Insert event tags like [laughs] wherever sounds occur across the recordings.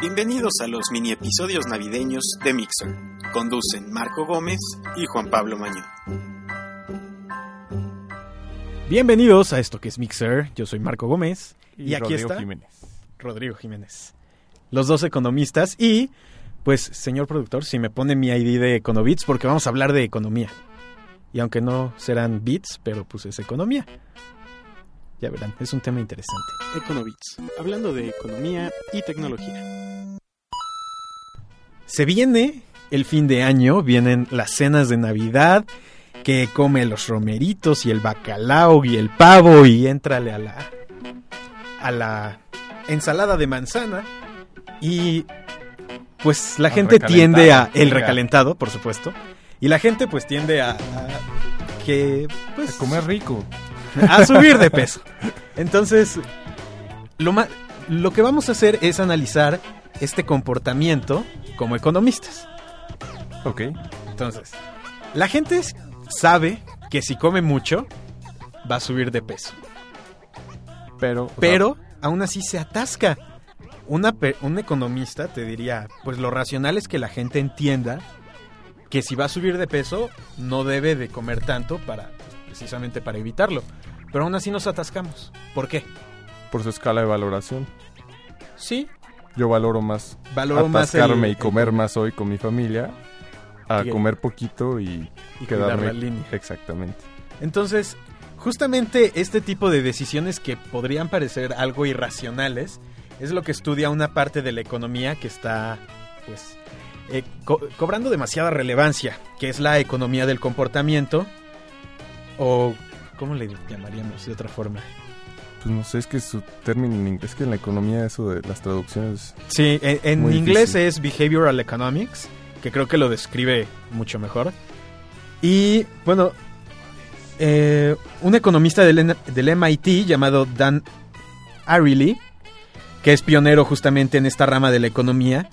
Bienvenidos a los mini episodios navideños de Mixer. Conducen Marco Gómez y Juan Pablo Mañón. Bienvenidos a esto que es Mixer. Yo soy Marco Gómez Y, y, aquí Rodrigo está Jiménez. Rodrigo Jiménez. Los dos economistas y, pues, señor productor, si me pone mi ID de Econobits porque vamos a hablar de economía. Y aunque no serán bits, pero pues es economía. Ya verán, es un tema interesante. Econovits, hablando de economía y tecnología. Se viene el fin de año, vienen las cenas de Navidad, que come los romeritos y el bacalao y el pavo y éntrale a la a la ensalada de manzana y pues la gente tiende a el recalentado, por supuesto, y la gente pues tiende a, a que pues A comer rico. A subir de peso. Entonces, lo, ma- lo que vamos a hacer es analizar este comportamiento como economistas. Ok. Entonces, la gente sabe que si come mucho, va a subir de peso. Pero. sea, Pero aún así se atasca. Una un economista te diría, pues lo racional es que la gente entienda que si va a subir de peso, no debe de comer tanto para, precisamente para evitarlo. Pero aún así nos atascamos. ¿Por qué? por su escala de valoración. Sí, Yo valoro más valoro más el- atascarme y el comer más hoy con mi familia a Y- comer poquito y, y quedarme. la línea. Exactamente. Entonces, justamente este tipo de decisiones que podrían parecer algo irracionales es lo que estudia una parte de la economía que está, pues, eh, co- cobrando demasiada relevancia, que es la economía del comportamiento, o ¿cómo le llamaríamos de otra forma? Pues no sé, es que su término en inglés, que en la economía eso de las traducciones. Sí, en, inglés difícil. es Behavioral Economics, que creo que lo describe mucho mejor. Y bueno, eh, un economista del, del MIT llamado Dan Ariely, que es pionero justamente en esta rama de la economía,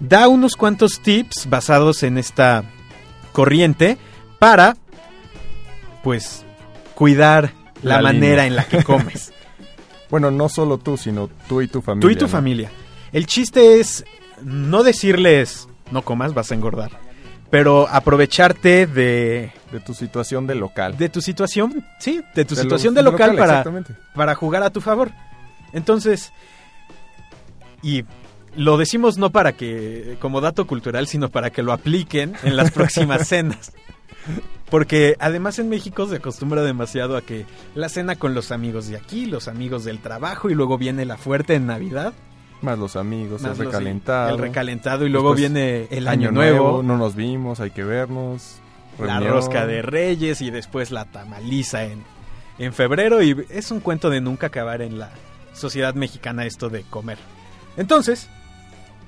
da unos cuantos tips basados en esta corriente para, pues, cuidar la, La manera en la que comes. [laughs] Bueno, no solo tú, sino tú y tu familia. Tú y tu ¿no? familia. El chiste es no decirles no comas, vas a engordar. Pero aprovecharte de, De tu situación de local. de tu situación, sí, de tu De situación de local, para, Exactamente. para jugar a tu favor. Entonces, y lo decimos no para que, como dato cultural, sino para que lo apliquen en las próximas [laughs] cenas. Porque además en México se acostumbra demasiado a que la cena con los amigos de aquí, los amigos del trabajo y luego viene la fuerte en Navidad. Más los amigos, Más el los- recalentado. El recalentado y luego Después, viene el año, nuevo, No nos vimos, hay que vernos. la rosca de reyes y después la tamaliza en, en febrero y es un cuento de nunca acabar en la sociedad mexicana esto de comer. Entonces,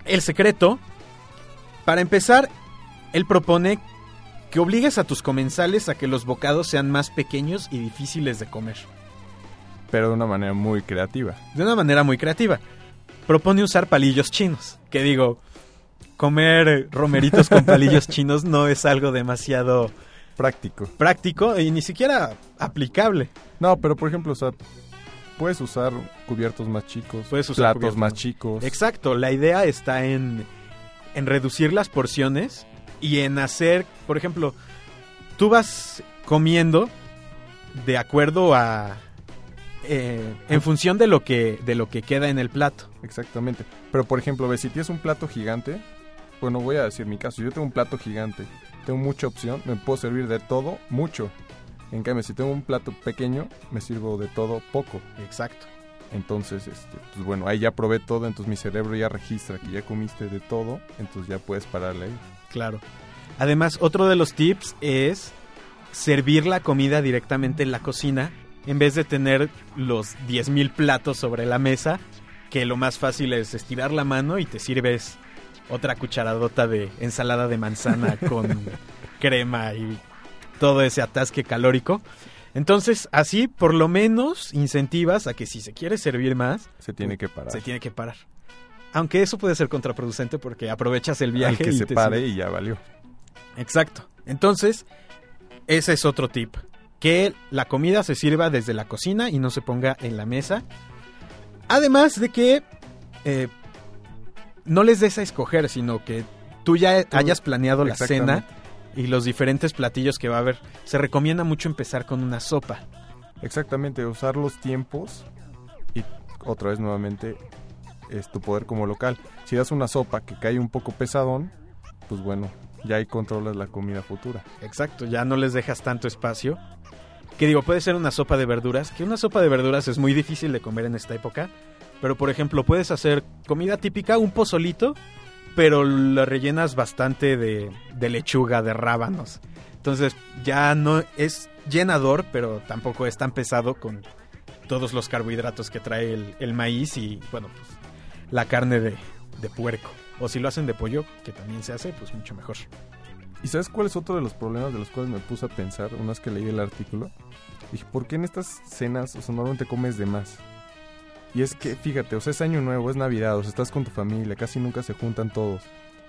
el secreto, para empezar, él propone que obligues a tus comensales a que los bocados sean más pequeños y difíciles de comer. Pero de una manera muy creativa. De una manera muy creativa. Propone usar palillos chinos. Que digo, comer romeritos con palillos [laughs] chinos no es algo demasiado Práctico. práctico y ni siquiera aplicable. No, pero por ejemplo, o sea, puedes usar cubiertos más chicos, Puedes usar platos más- chicos. Exacto, la idea está en, en reducir las porciones y en hacer, por ejemplo, tú vas comiendo de acuerdo a... eh, en función de lo que de lo que queda en el plato. Exactamente. Pero por ejemplo, ve, si tienes un plato gigante, bueno, voy a decir mi caso, yo tengo un plato gigante, tengo mucha opción, me puedo servir de todo, mucho. En cambio, si tengo un plato pequeño, me sirvo de todo poco. Exacto. Entonces, este, pues bueno, ahí ya probé todo, entonces mi cerebro ya registra que ya comiste de todo, entonces ya puedes pararle ahí. Claro. Además, otro de los tips es servir la comida directamente en la cocina en vez de tener los 10.000 platos sobre la mesa, que lo más fácil es estirar la mano y te sirves otra cucharadota de ensalada de manzana [laughs] con crema y todo ese atasque calórico. Entonces, así por lo menos incentivas a que si se quiere servir más, Se tiene que parar. se tiene que parar. Aunque eso puede ser contraproducente porque aprovechas el Al viaje que y se te pare y ya valió. Exacto. Entonces, ese es otro tip. Que la comida se sirva desde la cocina y no se ponga en la mesa. Además de que, eh, no les des a escoger, sino que tú ya Tú- hayas planeado la cena y los diferentes platillos que va a haber. Se recomienda mucho empezar con una sopa. Exactamente, usar los tiempos y otra vez nuevamente es tu poder como local. Si das una sopa que cae un poco pesadón, pues bueno, ya ahí controlas la comida futura. Exacto, ya no les dejas tanto espacio. Que digo, puede ser una sopa de verduras, que una sopa de verduras es muy difícil de comer en esta época, pero por ejemplo puedes hacer comida típica, un pozolito, pero la rellenas bastante de, de lechuga, de rábanos. Entonces ya no es llenador, pero tampoco es tan pesado con todos los carbohidratos que trae el, el maíz y bueno, pues la carne de, de puerco. O si lo hacen de pollo, que también se hace, pues mucho mejor. ¿Y sabes cuál es otro de los problemas de los cuales me puse a pensar una vez que leí el artículo? Dije, ¿por qué en estas cenas, o sea, normalmente comes de más? Y es que, fíjate, o sea, es año nuevo, es Navidad, o estás con tu familia, casi nunca se juntan todos.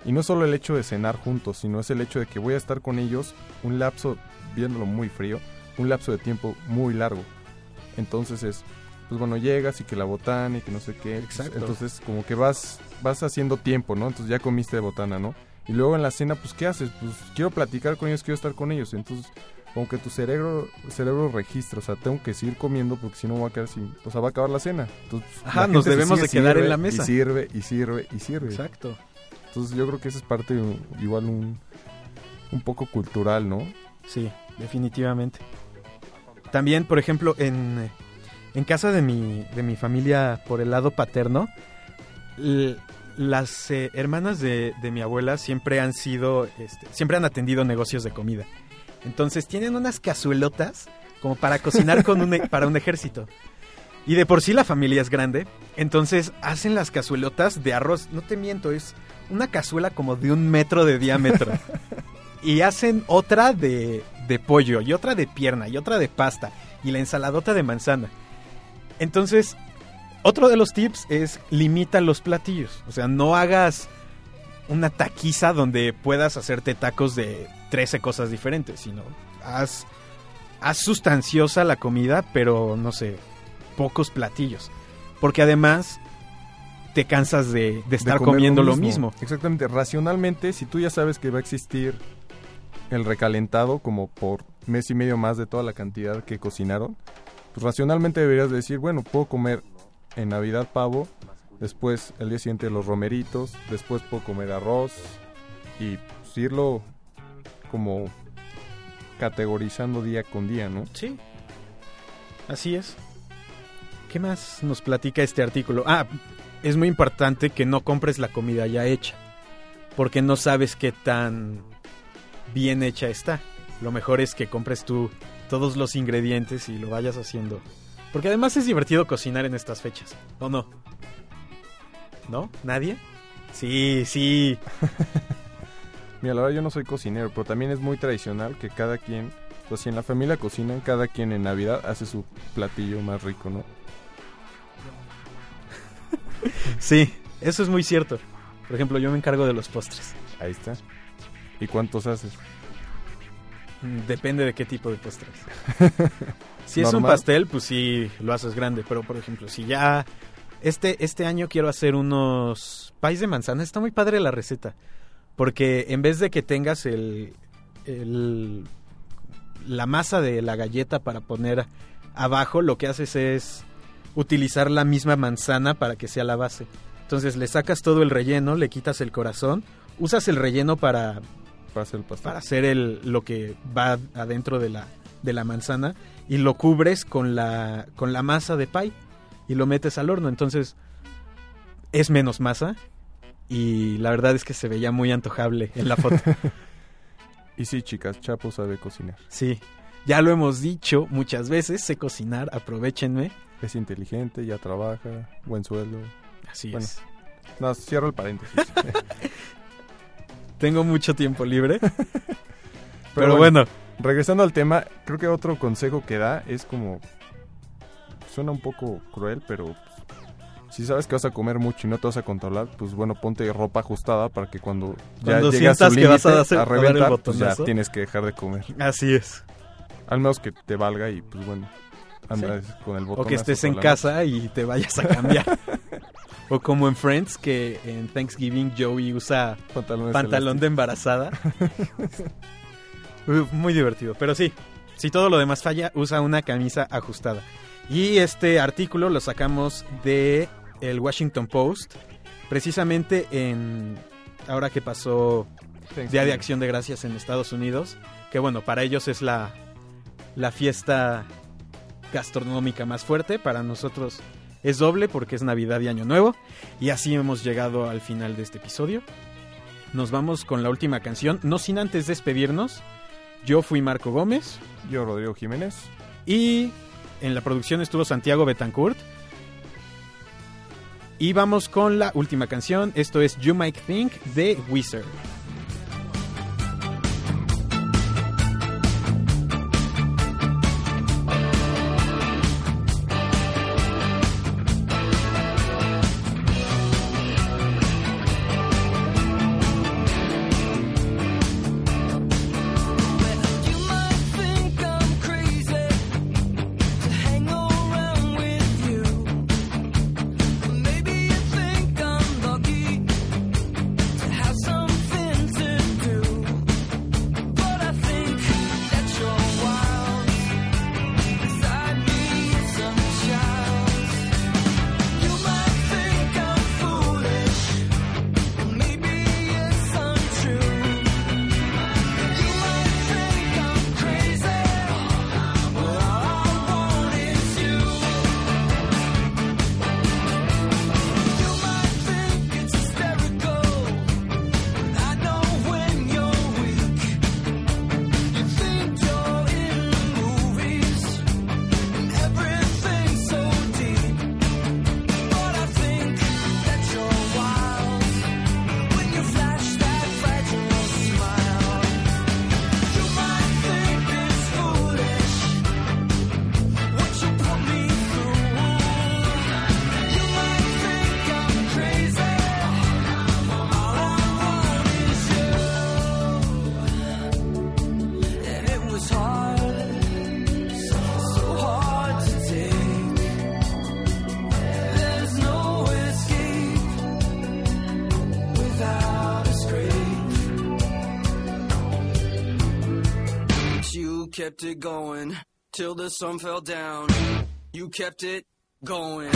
Y no solo el hecho de cenar juntos, sino es el hecho de que voy a estar con ellos un lapso, viéndolo muy frío, un lapso de tiempo muy largo. Entonces es, pues bueno, llegas y que la botana y que no sé qué. Exacto. Entonces como que vas, vas haciendo tiempo, ¿no? Entonces ya comiste de botana, ¿no? Y luego en la cena, pues ¿qué haces? Pues quiero platicar con ellos, quiero estar con ellos. Entonces como que tu cerebro, cerebro registra, o sea, tengo que seguir comiendo porque si no voy a quedar sin, o sea, va a acabar la cena. Entonces, Ajá, la nos debemos sigue, de quedar en la mesa. Y sirve, y sirve, y sirve. Exacto. Entonces yo creo que esa es parte uh, igual un, un poco cultural, ¿no? Sí, definitivamente. También, por ejemplo, en, en casa de mi, de mi familia por el lado paterno, las eh, hermanas de, de mi abuela siempre han sido, este, siempre han atendido negocios de comida. Entonces tienen unas cazuelotas como para cocinar con un, e- [laughs] para un ejército. Y de por sí la familia es grande, entonces hacen las cazuelotas de arroz. No te miento, es una cazuela como de un metro de diámetro. [laughs] y hacen otra de, de pollo, y otra de pierna, y otra de pasta, y la ensaladota de manzana. Entonces, otro de los tips es limita los platillos. O sea, no hagas una taquiza donde puedas hacerte tacos de 13 cosas diferentes, sino haz, haz sustanciosa la comida, pero no sé, pocos platillos. Porque además te cansas de, de De estar comiendo lo mismo. Exactamente, racionalmente, si tú ya sabes que va a existir el recalentado como por mes y medio más de toda la cantidad que cocinaron, pues racionalmente deberías decir, bueno, puedo comer en Navidad pavo, después el día siguiente los romeritos, después puedo comer arroz y pues, irlo como categorizando día con día, ¿no? Sí. Así es. ¿Qué más nos platica este artículo? Ah, es muy importante que no compres la comida ya hecha. Porque no sabes qué tan bien hecha está. Lo mejor es que compres tú todos los ingredientes y lo vayas haciendo. Porque además es divertido cocinar en estas fechas. ¿O no? ¿No? ¿Nadie? Sí, sí. [laughs] Mira, la verdad yo no soy cocinero, pero también es muy tradicional que cada quien, pues si en la familia cocinan, cada quien en Navidad hace su platillo más rico, ¿no? [laughs] Sí, eso es muy cierto. Por ejemplo, yo me encargo de los postres. Ahí está. ¿Y cuántos haces? Depende de qué tipo de postres. [laughs] si es un pastel, pues sí, lo haces grande. Pero, por ejemplo, si ya... Este, este año quiero hacer unos pais de manzana. Está muy padre la receta. Porque en vez de que tengas el, el- la masa de la galleta para poner abajo, lo que haces es utilizar la misma manzana para que sea la base. Entonces le sacas todo el relleno, le quitas el corazón, usas el relleno para Para hacer el pastel. para hacer el, lo que va adentro de la, de la manzana y lo cubres con la, con la masa de pie y lo metes al horno. Entonces es menos masa y la verdad es que se veía muy antojable en la foto. [laughs] Y sí, chicas, Chapo sabe cocinar. sí, ya lo hemos dicho muchas veces, sé cocinar, aprovechenme. Es inteligente, ya trabaja, buen sueldo. Así Bueno. es. No, cierro el paréntesis. [laughs] Tengo mucho tiempo libre, [laughs] pero, Pero bueno, Regresando al tema, creo que otro consejo que da es como... Suena un poco cruel, pero... si sabes que vas a comer mucho y no te vas a controlar, pues bueno, ponte ropa ajustada para que cuando, Cuando ya llegas a su que vas a hacer- a a reventar, pues ya tienes que dejar de comer. así es. Al menos que te valga y pues bueno, andas con el botón. O que estés en casa y te vayas a cambiar. [laughs] O como en Friends, que en Thanksgiving Joey usa Pantalones pantalón de embarazada. [laughs] Muy divertido, pero sí, si todo lo demás falla, usa una camisa ajustada. Y este artículo lo sacamos de el Washington Post, precisamente en ahora que pasó. Día de Acción de Gracias en Estados Unidos, que bueno, para ellos es la, la fiesta gastronómica más fuerte, para nosotros es doble porque es Navidad y Año Nuevo, y así hemos llegado al final de este episodio. Nos vamos con la última canción, no sin antes despedirnos. Yo fui Marco Gómez Yo, Rodrigo Jiménez. y en la producción estuvo Santiago Betancourt. Y vamos con la última canción, esto es You Might Think de Wizard. Kept it going till the sun fell down. You kept it going.